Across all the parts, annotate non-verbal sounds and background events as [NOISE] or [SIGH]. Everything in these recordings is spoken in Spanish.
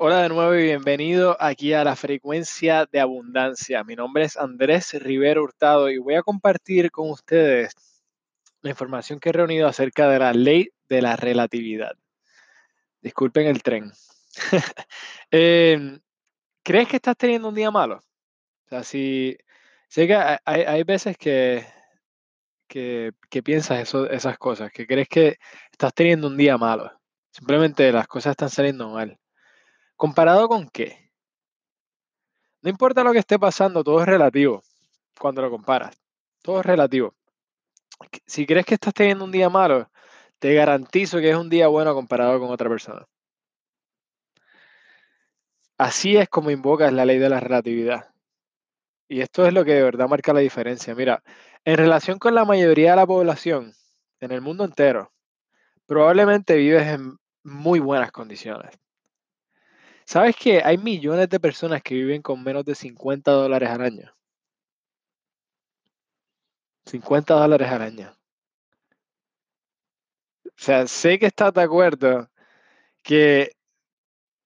Hola de nuevo y bienvenido aquí a la frecuencia de abundancia. Mi nombre es Andrés Rivero Hurtado y voy a compartir con ustedes la información que he reunido acerca de la ley de la relatividad. Disculpen el tren. [LAUGHS] Em, ¿Crees que estás teniendo un día malo? O sea, si sé que hay, veces que, que, piensas eso, esas cosas, que crees que estás teniendo un día malo. Simplemente las cosas están saliendo mal. ¿Comparado con qué? No importa lo que esté pasando, todo es relativo cuando lo comparas. Todo es relativo. Si crees que estás teniendo un día malo, te garantizo que es un día bueno comparado con otra persona. Así es como invocas la ley de la relatividad. Y esto es lo que de verdad marca la diferencia. Mira, en relación con la mayoría de la población en el mundo entero, probablemente vives en muy buenas condiciones. ¿Sabes que hay millones de personas que viven con menos de 50 dólares al año? 50 dólares al año. O sea, sé que estás de acuerdo que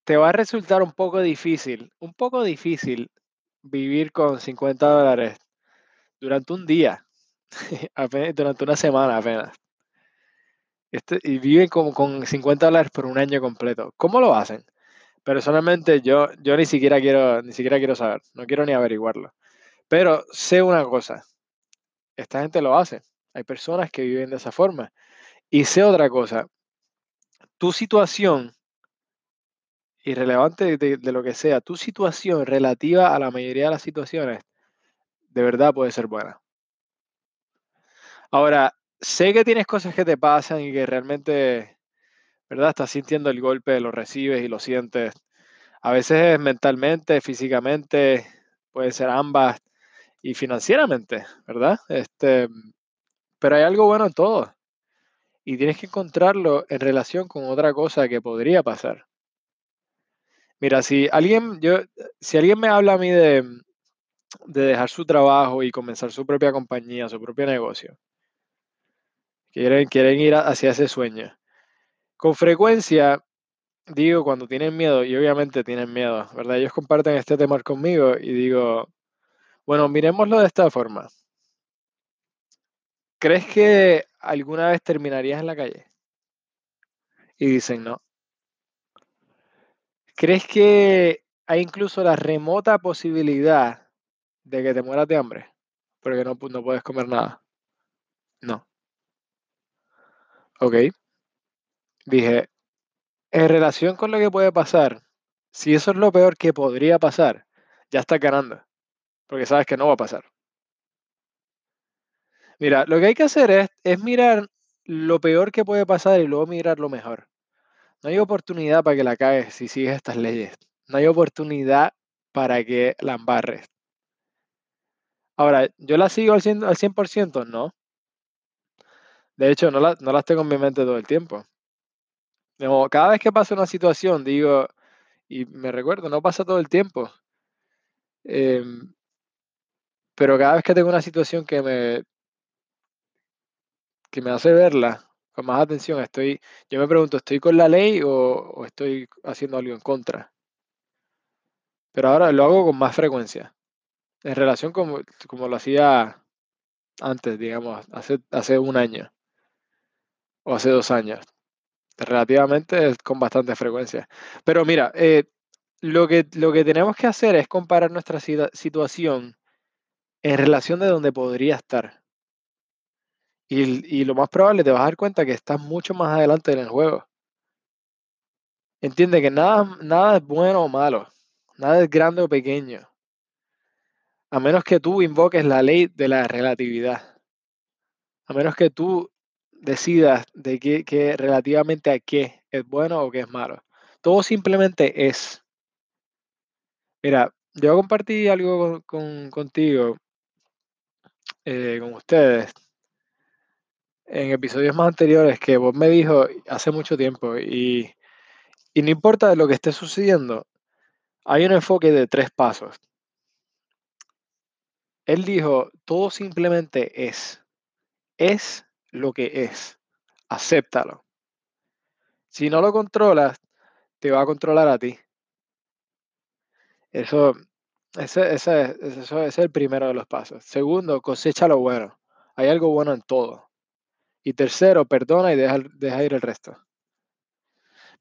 te va a resultar un poco difícil, un poco difícil vivir con 50 dólares durante un día, [LAUGHS] durante una semana apenas. Este, y viven como con 50 dólares por un año completo. ¿Cómo lo hacen? Personalmente yo, yo ni siquiera quiero, ni siquiera quiero saber, no quiero ni averiguarlo. Pero sé una cosa, esta gente lo hace. Hay personas que viven de esa forma. Y sé otra cosa, tu situación, irrelevante de, de lo que sea, tu situación relativa a la mayoría de las situaciones, de verdad puede ser buena. Ahora, sé que tienes cosas que te pasan y que realmente ¿verdad? Estás sintiendo el golpe, lo recibes y lo sientes. A veces mentalmente, físicamente, puede ser ambas y financieramente, ¿verdad? Este, pero hay algo bueno en todo. Y tienes que encontrarlo en relación con otra cosa que podría pasar. Mira, si alguien, yo, si alguien me habla a mí de, de dejar su trabajo y comenzar su propia compañía, su propio negocio, quieren, quieren ir hacia ese sueño. Con frecuencia, digo cuando tienen miedo, y obviamente tienen miedo, ¿verdad? Ellos comparten este tema conmigo y digo, bueno, miremoslo de esta forma. ¿Crees que alguna vez terminarías en la calle? Y dicen, no. ¿Crees que hay incluso la remota posibilidad de que te mueras de hambre? Porque no, no puedes comer nada. No. Ok. Dije, en relación con lo que puede pasar, si eso es lo peor que podría pasar, ya estás ganando, porque sabes que no va a pasar. Mira, lo que hay que hacer es, es mirar lo peor que puede pasar y luego mirar lo mejor. No hay oportunidad para que la caes si sigues estas leyes. No hay oportunidad para que la embarres. Ahora, ¿yo la sigo al 100%? Al 100%? No. De hecho, no, la, no las tengo en mi mente todo el tiempo cada vez que pasa una situación, digo, y me recuerdo, no pasa todo el tiempo. Em, pero cada vez que tengo una situación que me, que me hace verla con más atención, estoy, yo me pregunto, ¿estoy con la ley o, estoy haciendo algo en contra? Pero ahora lo hago con más frecuencia, en relación como, como lo hacía antes, digamos, hace, hace un año o hace dos años relativamente con bastante frecuencia. Pero mira, eh, lo, que, lo que tenemos que hacer es comparar nuestra situación en relación de donde podría estar. Y, lo más probable te vas a dar cuenta que estás mucho más adelante en el juego. Entiende que nada, nada es bueno o malo, nada es grande o pequeño, a menos que tú invoques la ley de la relatividad. A menos que tú decidas de qué, relativamente a qué es bueno o qué es malo. Todo simplemente es. Mira, yo compartí algo con, contigo, eh, con ustedes, en episodios más anteriores que vos me dijo hace mucho tiempo y, y no importa lo que esté sucediendo, hay un enfoque de tres pasos. Él dijo, todo simplemente es. Es lo que es. Acéptalo. Si no lo controlas, te va a controlar a ti. Eso, ese, ese, eso es el primero de los pasos. Segundo, cosecha lo bueno. Hay algo bueno en todo. Y tercero, perdona y deja, deja ir el resto.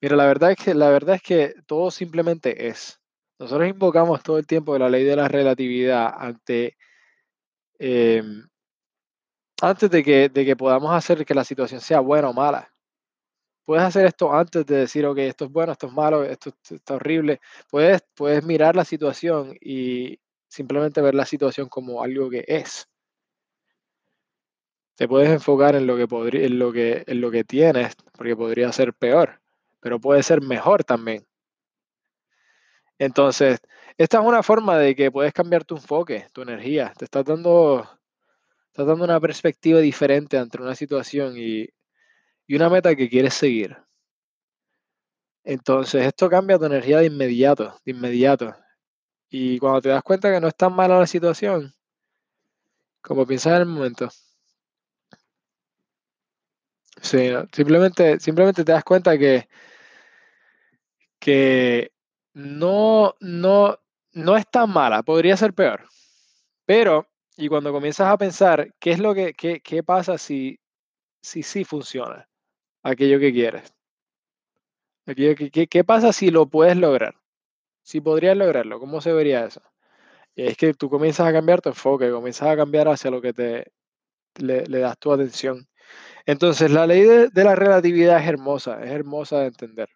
Mira, la verdad es que la verdad es que todo simplemente es. Nosotros invocamos todo el tiempo la ley de la relatividad ante em, antes de que, de que podamos hacer que la situación sea buena o mala. Puedes hacer esto antes de decir, ok, esto es bueno, esto es malo, esto está horrible. Puedes, puedes mirar la situación y simplemente ver la situación como algo que es. Te puedes enfocar en lo que, en lo que, en lo que tienes, porque podría ser peor, pero puede ser mejor también. Entonces, esta es una forma de que puedes cambiar tu enfoque, tu energía. Te estás dando, estás dando una perspectiva diferente ante una situación y, y una meta que quieres seguir. Entonces, esto cambia tu energía de inmediato, de inmediato. Y cuando te das cuenta que no es tan mala la situación, como piensas en el momento. Sí, simplemente, simplemente te das cuenta que, que no, no, no es tan mala, podría ser peor. Pero, y cuando comienzas a pensar, ¿qué es lo que, qué, qué pasa si, si sí funciona aquello que quieres? ¿Qué, qué pasa si lo puedes lograr? Si podrías lograrlo, ¿cómo se vería eso? Y es que tú comienzas a cambiar tu enfoque, comienzas a cambiar hacia lo que te le, le das tu atención. Entonces, la ley de, de la relatividad es hermosa, es hermosa de entender.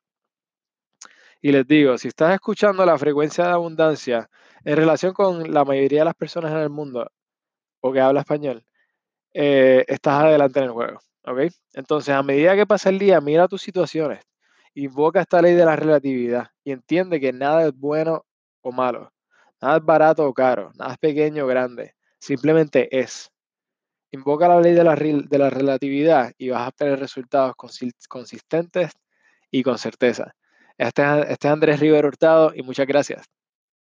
Y les digo, si estás escuchando la frecuencia de abundancia en relación con la mayoría de las personas en el mundo que habla español, eh, estás adelante en el juego. ¿Ok? Entonces, a medida que pasa el día, mira tus situaciones, invoca esta ley de la relatividad y entiende que nada es bueno o malo, nada es barato o caro, nada es pequeño o grande, simplemente es. Invoca la ley de la, de la relatividad y vas a obtener resultados consi- consistentes y con certeza. Este, es- este es Andrés Rivero Hurtado y muchas gracias.